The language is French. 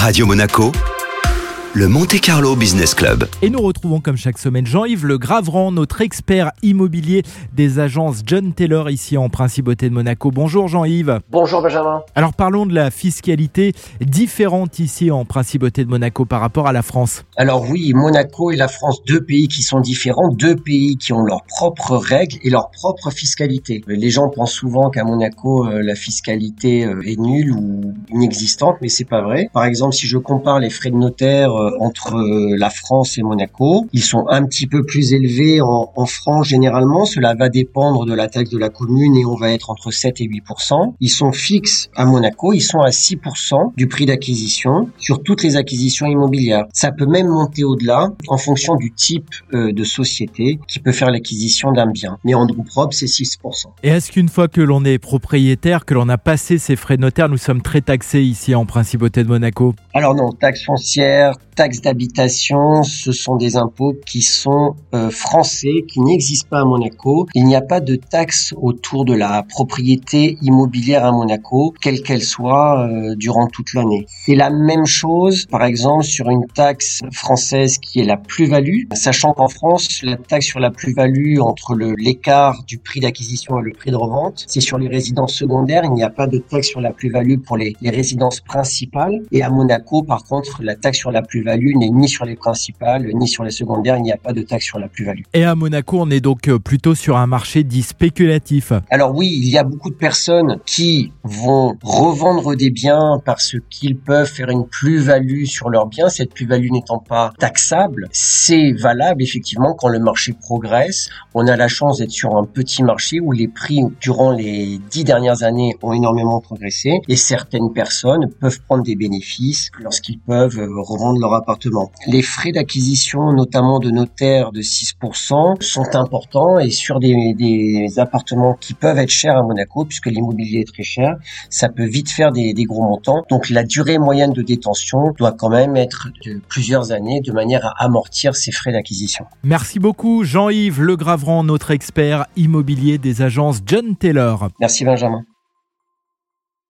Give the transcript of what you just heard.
Radio Monaco, le Monte Carlo Business Club. Et nous retrouvons comme chaque semaine Jean-Yves Le Gravran, notre expert immobilier des agences John Taylor ici en Principauté de Monaco. Bonjour Jean-Yves. Bonjour Benjamin. Alors parlons de la fiscalité différente ici en Principauté de Monaco par rapport à la France. Alors oui, Monaco et la France, deux pays qui sont différents, deux pays qui ont leurs propres règles et leur propre fiscalité. Les gens pensent souvent qu'à Monaco euh, la fiscalité euh, est nulle ou inexistante, mais c'est pas vrai. Par exemple, si je compare les frais de notaire euh, entre euh, la France et Monaco. Ils sont un petit peu plus élevés en, en, France généralement. Cela va dépendre de la taxe de la commune et on va être entre 7 et 8% Ils sont fixes à Monaco. Ils sont à 6% du prix d'acquisition sur toutes les acquisitions immobilières. Ça peut même monter au-delà en fonction du type euh, de société qui peut faire l'acquisition d'un bien. Mais en droit propre, c'est 6% Et est-ce qu'une fois que l'on est propriétaire, que l'on a passé ses frais de notaire, nous sommes très taxés ici en Principauté de Monaco? Alors non, taxe foncière, taxes d'habitation, ce sont des impôts qui sont euh, français, qui n'existent pas à Monaco. Il n'y a pas de taxe autour de la propriété immobilière à Monaco, quelle qu'elle soit, euh, durant toute l'année. C'est la même chose, par exemple, sur une taxe française qui est la plus-value, sachant qu'en France, la taxe sur la plus-value entre l'écart du prix d'acquisition et le prix de revente, c'est sur les résidences secondaires. Il n'y a pas de taxe sur la plus-value pour les, les résidences principales. Et à Monaco, par contre, la taxe sur la plus-value plus-value n'est ni sur les principales, ni sur les secondaires, il n'y a pas de taxe sur la plus-value. Et à Monaco, on est donc euh, plutôt sur un marché dit spéculatif. Alors oui, il y a beaucoup de personnes qui vont revendre des biens parce qu'ils peuvent faire une plus-value sur leurs biens, cette plus-value n'étant pas taxable. C'est valable effectivement quand le marché progresse. On a la chance d'être sur un petit marché où les prix durant les dix dernières années ont énormément progressé et certaines personnes peuvent prendre des bénéfices lorsqu'ils peuvent euh, revendre leur appartement. Les frais d'acquisition, notamment de notaire de 6%, sont importants et sur des, des, appartements qui peuvent être chers à Monaco, puisque l'immobilier est très cher, ça peut vite faire des, des, gros montants. Donc la durée moyenne de détention doit quand même être de plusieurs années de manière à amortir ces frais d'acquisition. Merci beaucoup Jean-Yves Le Gravran, notre expert immobilier des agences John Taylor. Merci Benjamin.